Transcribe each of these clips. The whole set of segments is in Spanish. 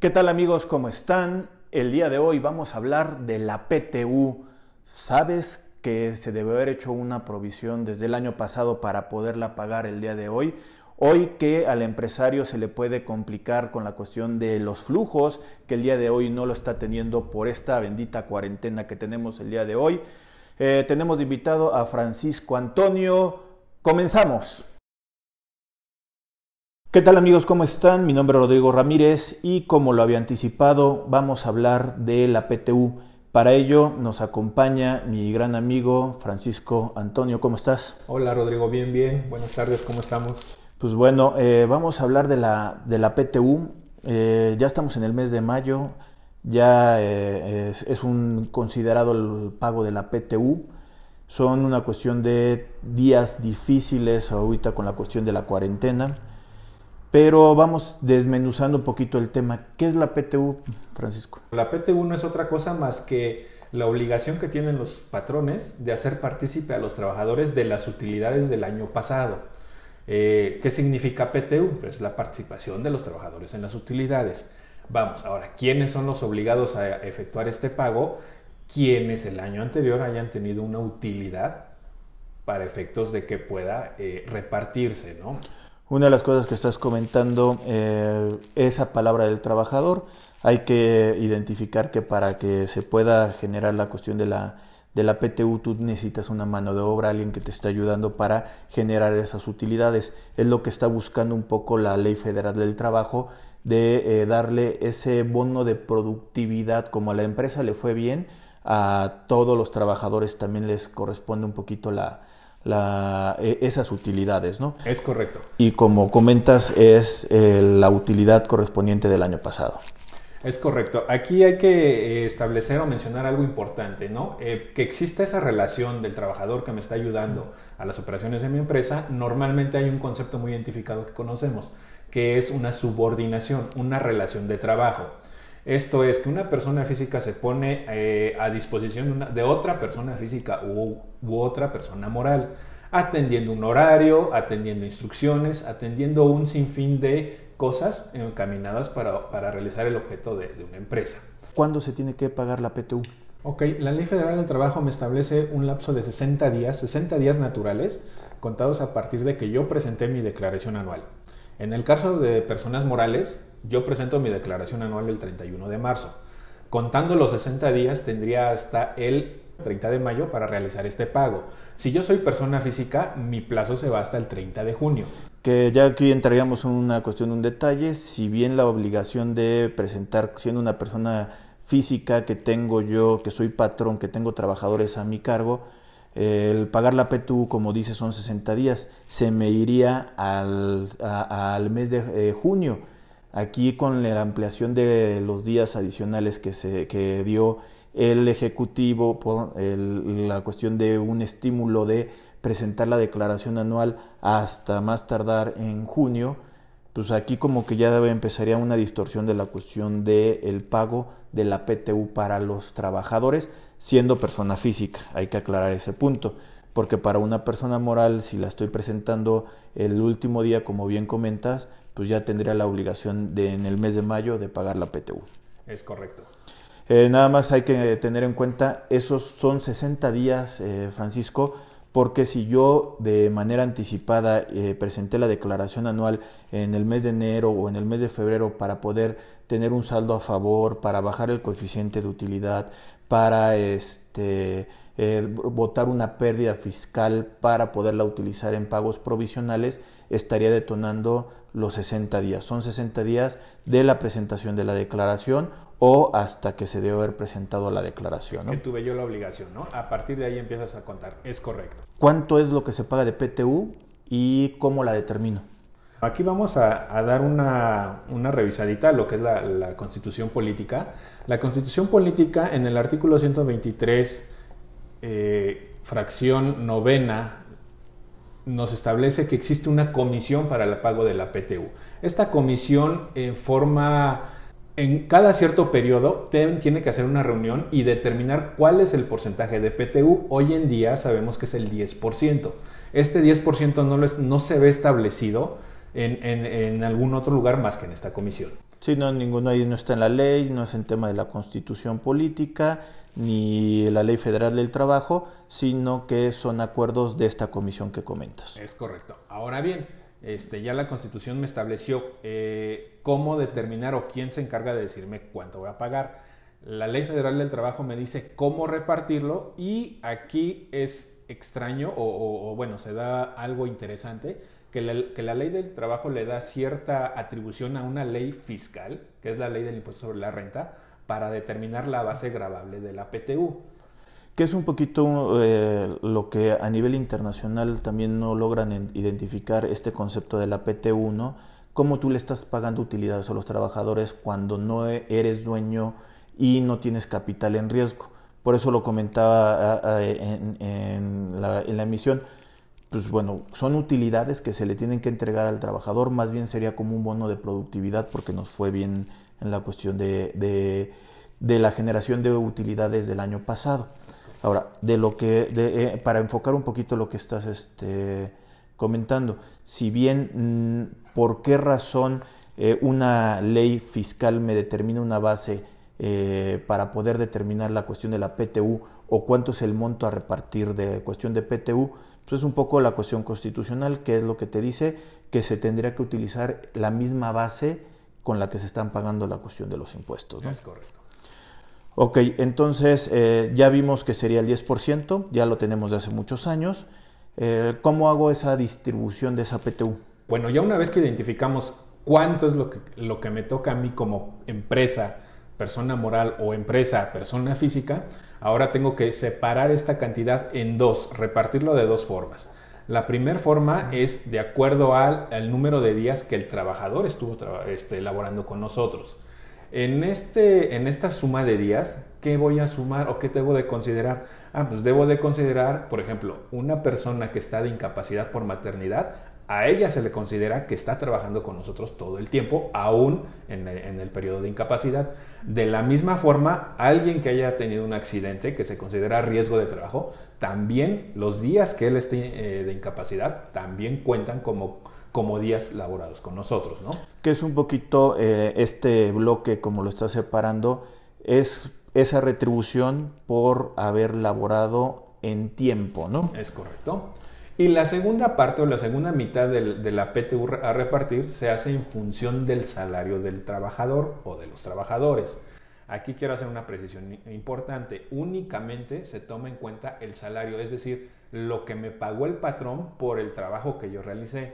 ¿Qué tal amigos? ¿Cómo están? El día de hoy vamos a hablar de la PTU. ¿Sabes que se debe haber hecho una provisión desde el año pasado para poderla pagar el día de hoy? Hoy que al empresario se le puede complicar con la cuestión de los flujos, que el día de hoy no lo está teniendo por esta bendita cuarentena que tenemos el día de hoy. Eh, tenemos invitado a Francisco Antonio. Comenzamos. ¿Qué tal amigos? ¿Cómo están? Mi nombre es Rodrigo Ramírez y como lo había anticipado vamos a hablar de la PTU. Para ello nos acompaña mi gran amigo Francisco Antonio. ¿Cómo estás? Hola Rodrigo, bien, bien. Buenas tardes, ¿cómo estamos? Pues bueno, eh, vamos a hablar de la, de la PTU. Eh, ya estamos en el mes de mayo, ya eh, es, es, un considerado el pago de la PTU. Son una cuestión de días difíciles ahorita con la cuestión de la cuarentena. Pero vamos desmenuzando un poquito el tema. ¿Qué es la PTU, Francisco? La PTU no es otra cosa más que la obligación que tienen los patrones de hacer partícipe a los trabajadores de las utilidades del año pasado. Eh, ¿Qué significa PTU? Pues la participación de los trabajadores en las utilidades. Vamos, ahora, ¿quiénes son los obligados a efectuar este pago? Quienes el año anterior hayan tenido una utilidad para efectos de que pueda eh, repartirse, ¿no? Una de las cosas que estás comentando, eh, esa palabra del trabajador, hay que identificar que para que se pueda generar la cuestión de la, de la PTU, tú necesitas una mano de obra, alguien que te esté ayudando para generar esas utilidades. Es lo que está buscando un poco la Ley Federal del Trabajo, de eh, darle ese bono de productividad, como a la empresa le fue bien, a todos los trabajadores también les corresponde un poquito la, la, e, esas utilidades, ¿no? Es correcto. Y como comentas, es eh, la utilidad correspondiente del año pasado. Es correcto. Aquí hay que eh, establecer o mencionar algo importante, ¿no? Eh, que exista esa relación del trabajador que me está ayudando a las operaciones de mi empresa. Normalmente hay un concepto muy identificado que conocemos, que es una subordinación, una relación de trabajo. Esto es que una persona física se pone eh, a disposición de otra persona física u, otra persona moral, atendiendo un horario, atendiendo instrucciones, atendiendo un sinfín de cosas encaminadas para, para realizar el objeto de, de, una empresa. ¿Cuándo se tiene que pagar la PTU? Ok, la Ley Federal del Trabajo me establece un lapso de 60 días, 60 días naturales, contados a partir de que yo presenté mi declaración anual. En el caso de personas morales, yo presento mi declaración anual el 31 de marzo. Contando los 60 días, tendría hasta el 30 de mayo para realizar este pago. Si yo soy persona física, mi plazo se va hasta el 30 de junio. Que ya aquí entraríamos en una cuestión, un detalle. Si bien la obligación de presentar, siendo una persona física que tengo yo, que soy patrón, que tengo trabajadores a mi cargo, el pagar la PTU, como dice, son 60 días. Se me iría al, al mes de eh, junio Aquí con la ampliación de los días adicionales que, se, que dio el Ejecutivo por la cuestión de un estímulo de presentar la declaración anual hasta más tardar en junio, pues aquí como que ya empezaría una distorsión de la cuestión del el pago de la PTU para los trabajadores, siendo persona física. Hay que aclarar ese punto, porque para una persona moral, si la estoy presentando el último día, como bien comentas, pues ya tendría la obligación de en el mes de mayo de pagar la PTU. Es correcto. Eh, nada más hay que tener en cuenta, esos son 60 días, eh, Francisco, porque si yo de manera anticipada eh, presenté la declaración anual en el mes de enero o en el mes de febrero para poder tener un saldo a favor, para bajar el coeficiente de utilidad, para este, votar una pérdida fiscal para poderla utilizar en pagos provisionales, estaría detonando los 60 días. Son 60 días de la presentación de la declaración o hasta que se debe haber presentado la declaración. Que tuve yo la obligación, ¿no? A partir de ahí empiezas a contar. Es correcto. ¿Cuánto es lo que se paga de PTU y cómo la determino? Aquí vamos a, dar una, una, revisadita a lo que es la, constitución política. La constitución política en el artículo 123, eh, fracción novena, nos establece que existe una comisión para el pago de la PTU. Esta comisión en forma, en cada cierto periodo tiene que hacer una reunión y determinar cuál es el porcentaje de PTU. Hoy en día sabemos que es el 10%. Este 10% no, se ve establecido en, en, algún otro lugar más que en esta comisión. Sí, no, ninguno ahí no está en la ley, no es en tema de la constitución política ni la ley federal del trabajo, sino que son acuerdos de esta comisión que comentas. Es correcto. Ahora bien, este, ya la constitución me estableció eh, cómo determinar o quién se encarga de decirme cuánto voy a pagar. La ley federal del trabajo me dice cómo repartirlo y aquí es extraño o, bueno, se da algo interesante que la, que la, ley del trabajo le da cierta atribución a una ley fiscal, que es la ley del impuesto sobre la renta, para determinar la base gravable de la PTU. Que es un poquito eh, lo que a nivel internacional también no logran identificar este concepto de la PTU, ¿no? Cómo tú le estás pagando utilidades a los trabajadores cuando no eres dueño y no tienes capital en riesgo. Por eso lo comentaba en, la, en la emisión pues bueno, son utilidades que se le tienen que entregar al trabajador, más bien sería como un bono de productividad porque nos fue bien en la cuestión de, de, la generación de utilidades del año pasado. Ahora, de lo que, eh, para enfocar un poquito lo que estás este, comentando, si bien mm, por qué razón eh, una ley fiscal me determina una base eh, para poder determinar la cuestión de la PTU o cuánto es el monto a repartir de cuestión de PTU, pues es un poco la cuestión constitucional, que es lo que te dice que se tendría que utilizar la misma base con la que se están pagando la cuestión de los impuestos. ¿no? Es correcto. Ok, entonces eh, ya vimos que sería el 10%, ya lo tenemos de hace muchos años. Eh, ¿Cómo hago esa distribución de esa PTU? Bueno, ya una vez que identificamos cuánto es lo que, lo que me toca a mí como empresa, persona moral o empresa, persona física, ahora tengo que separar esta cantidad en dos, repartirlo de dos formas. La primera forma es de acuerdo al, número de días que el trabajador estuvo este, elaborando con nosotros. En, este, en esta suma de días, ¿qué voy a sumar o qué debo de considerar? Ah, pues debo de considerar, por ejemplo, una persona que está de incapacidad por maternidad, a ella se le considera que está trabajando con nosotros todo el tiempo, aún en el, periodo de incapacidad. De la misma forma, alguien que haya tenido un accidente, que se considera riesgo de trabajo, también los días que él esté eh, de incapacidad también cuentan como, como días laborados con nosotros, ¿no? Que es un poquito eh, este bloque, como lo está separando, es esa retribución por haber laborado en tiempo, ¿no? Es correcto. Y la segunda parte o la segunda mitad de, la PTU a repartir se hace en función del salario del trabajador o de los trabajadores. Aquí quiero hacer una precisión importante. Únicamente se toma en cuenta el salario, es decir, lo que me pagó el patrón por el trabajo que yo realicé.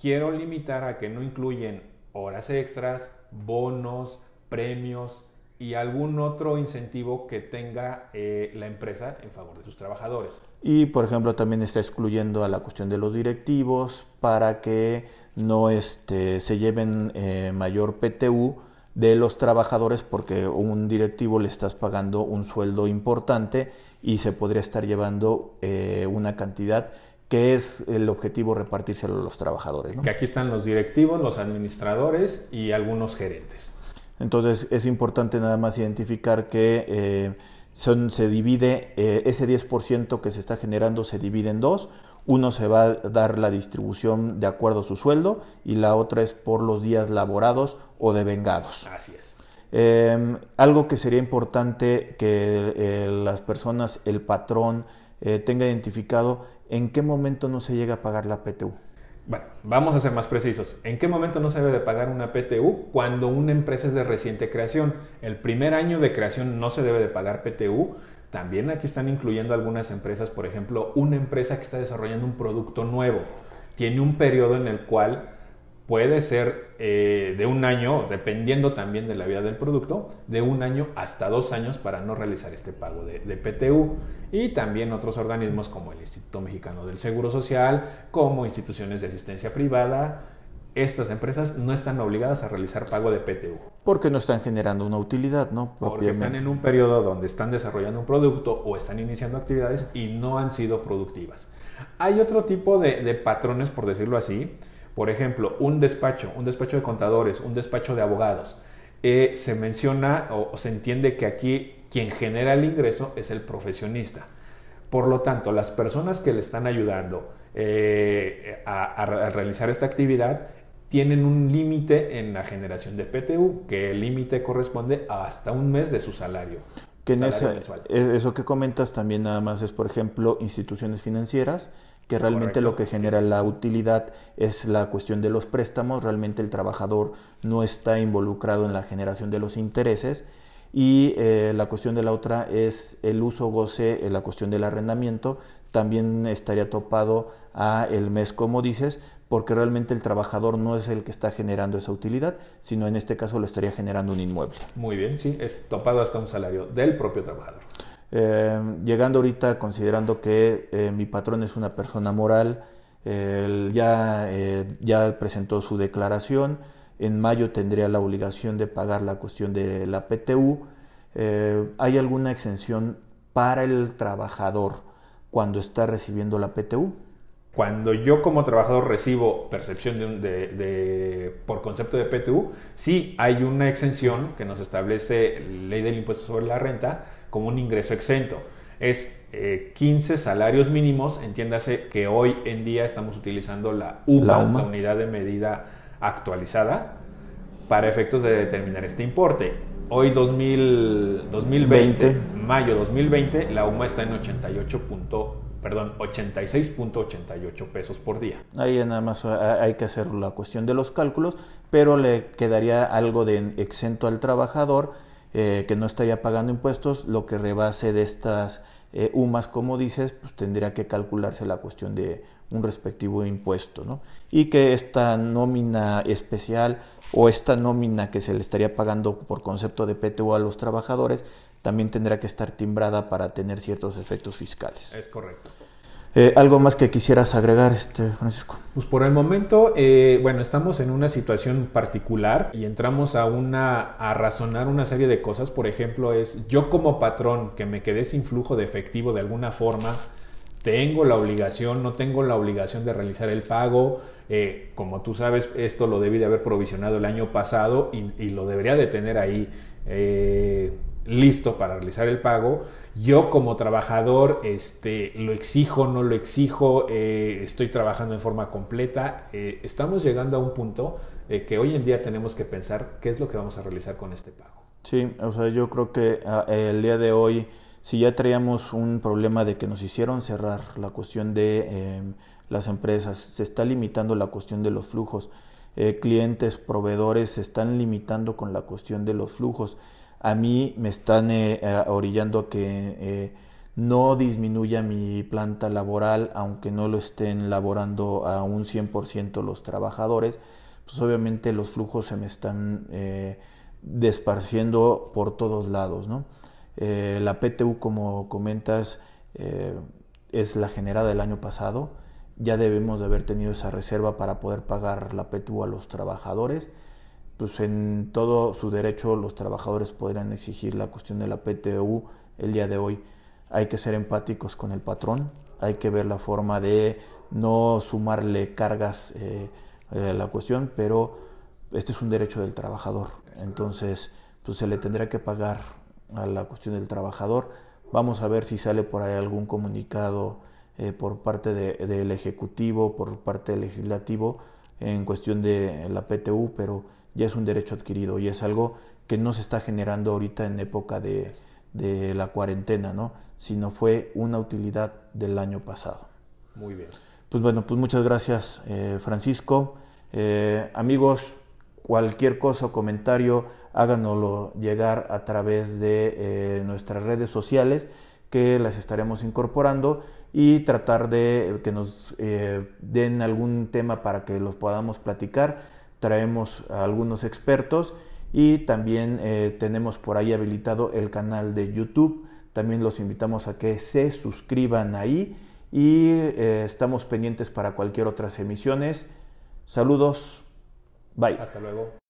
Quiero limitar a que no incluyen horas extras, bonos, premios, y algún otro incentivo que tenga eh, la empresa en favor de sus trabajadores. Y, por ejemplo, también está excluyendo a la cuestión de los directivos para que no este, se lleven eh, mayor PTU de los trabajadores porque un directivo le estás pagando un sueldo importante y se podría estar llevando eh, una cantidad que es el objetivo repartírselo a los trabajadores. Que aquí están los directivos, los administradores y algunos gerentes. Entonces es importante nada más identificar que eh, se divide, eh, ese 10% que se está generando se divide en dos. Uno se va a dar la distribución de acuerdo a su sueldo y la otra es por los días laborados o devengados. Así es. Em, algo que sería importante que eh, las personas, el patrón, tenga identificado en qué momento no se llega a pagar la PTU. Bueno, vamos a ser más precisos. ¿En qué momento no se debe de pagar una PTU? Cuando una empresa es de reciente creación. El primer año de creación no se debe de pagar PTU. También aquí están incluyendo algunas empresas, por ejemplo, una empresa que está desarrollando un producto nuevo. Tiene un periodo en el cual puede ser eh, de un año, dependiendo también de la vida del producto, de un año hasta dos años para no realizar este pago de, PTU. Y también otros organismos como el Instituto Mexicano del Seguro Social, como instituciones de asistencia privada. Estas empresas no están obligadas a realizar pago de PTU. Porque no están generando una utilidad, ¿no? Porque están en un periodo donde están desarrollando un producto o están iniciando actividades y no han sido productivas. Hay otro tipo de patrones, por decirlo así, por ejemplo, un despacho, un despacho de contadores, un despacho de abogados. Eh, se menciona o, se entiende que aquí quien genera el ingreso es el profesionista. Por lo tanto, las personas que le están ayudando eh, a, realizar esta actividad tienen un límite en la generación de PTU, que el límite corresponde a hasta un mes de su salario. Que en eso que comentas también nada más es, por ejemplo, instituciones financieras, que realmente lo que genera la utilidad es la cuestión de los préstamos, realmente el trabajador no está involucrado en la generación de los intereses y eh, la cuestión de la otra es el uso goce, eh, la cuestión del arrendamiento, también estaría topado a el mes, como dices, porque realmente el trabajador no es el que está generando esa utilidad, sino en este caso lo estaría generando un inmueble. Muy bien, sí, es topado hasta un salario del propio trabajador. Eh, llegando ahorita, considerando que eh, mi patrón es una persona moral, ya, eh, ya presentó su declaración, en mayo tendría la obligación de pagar la cuestión de la PTU. ¿Hay alguna exención para el trabajador cuando está recibiendo la PTU? Cuando yo como trabajador recibo percepción de, por concepto de PTU, sí hay una exención que nos establece ley del impuesto sobre la renta como un ingreso exento. Es 15 eh, salarios mínimos, entiéndase que hoy en día estamos utilizando la UMA, la, unidad de medida actualizada, para efectos de determinar este importe. Hoy 2000, 2020, mayo 2020, la UMA está en 88 perdón, 86.88 pesos por día. Ahí nada más hay que hacer la cuestión de los cálculos, pero le quedaría algo de exento al trabajador eh, que no estaría pagando impuestos, lo que rebase de estas eh, UMAS, como dices, pues tendría que calcularse la cuestión de un respectivo impuesto, ¿no? Y que esta nómina especial o esta nómina que se le estaría pagando por concepto de PTU a los trabajadores también tendrá que estar timbrada para tener ciertos efectos fiscales. Es correcto. Eh, ¿Algo más que quisieras agregar, este, Francisco? Pues por el momento, eh, bueno, estamos en una situación particular y entramos a, una, a razonar una serie de cosas. Por ejemplo, es yo como patrón que me quedé sin flujo de efectivo de alguna forma, tengo la obligación, no tengo la obligación de realizar el pago. Eh, como tú sabes, esto lo debí de haber provisionado el año pasado y, lo debería de tener ahí listo para realizar el pago. Yo como trabajador este, lo exijo, no lo exijo, eh, estoy trabajando en forma completa. Eh, estamos llegando a un punto eh, que hoy en día tenemos que pensar qué es lo que vamos a realizar con este pago. Sí, o sea, yo creo que ah, el día de hoy, si ya traíamos un problema de que nos hicieron cerrar la cuestión de em, las empresas, se está limitando la cuestión de los flujos. clientes, proveedores se están limitando con la cuestión de los flujos a mí me están eh, eh, orillando a que eh, no disminuya mi planta laboral, aunque no lo estén laborando a un 100% los trabajadores, pues obviamente los flujos se me están desparciendo por todos lados. ¿no? la PTU, como comentas, es la generada del año pasado. Ya debemos de haber tenido esa reserva para poder pagar la PTU a los trabajadores pues en todo su derecho los trabajadores podrán exigir la cuestión de la PTU el día de hoy. Hay que ser empáticos con el patrón, hay que ver la forma de no sumarle cargas eh, a la cuestión, pero este es un derecho del trabajador. Entonces, pues se le tendrá que pagar a la cuestión del trabajador. Vamos a ver si sale por ahí algún comunicado eh, por parte del Ejecutivo, por parte del Legislativo, en cuestión de la PTU, pero ya es un derecho adquirido y es algo que no se está generando ahorita en época de, la cuarentena, ¿no? sino fue una utilidad del año pasado. Muy bien. Pues bueno, pues muchas gracias eh, Francisco. Eh, amigos, cualquier cosa o comentario háganoslo llegar a través de eh, nuestras redes sociales que las estaremos incorporando y tratar de que nos den algún tema para que los podamos platicar traemos a algunos expertos y también eh, tenemos por ahí habilitado el canal de YouTube. También los invitamos a que se suscriban ahí y eh, estamos pendientes para cualquier otras emisiones. Saludos. Bye. Hasta luego.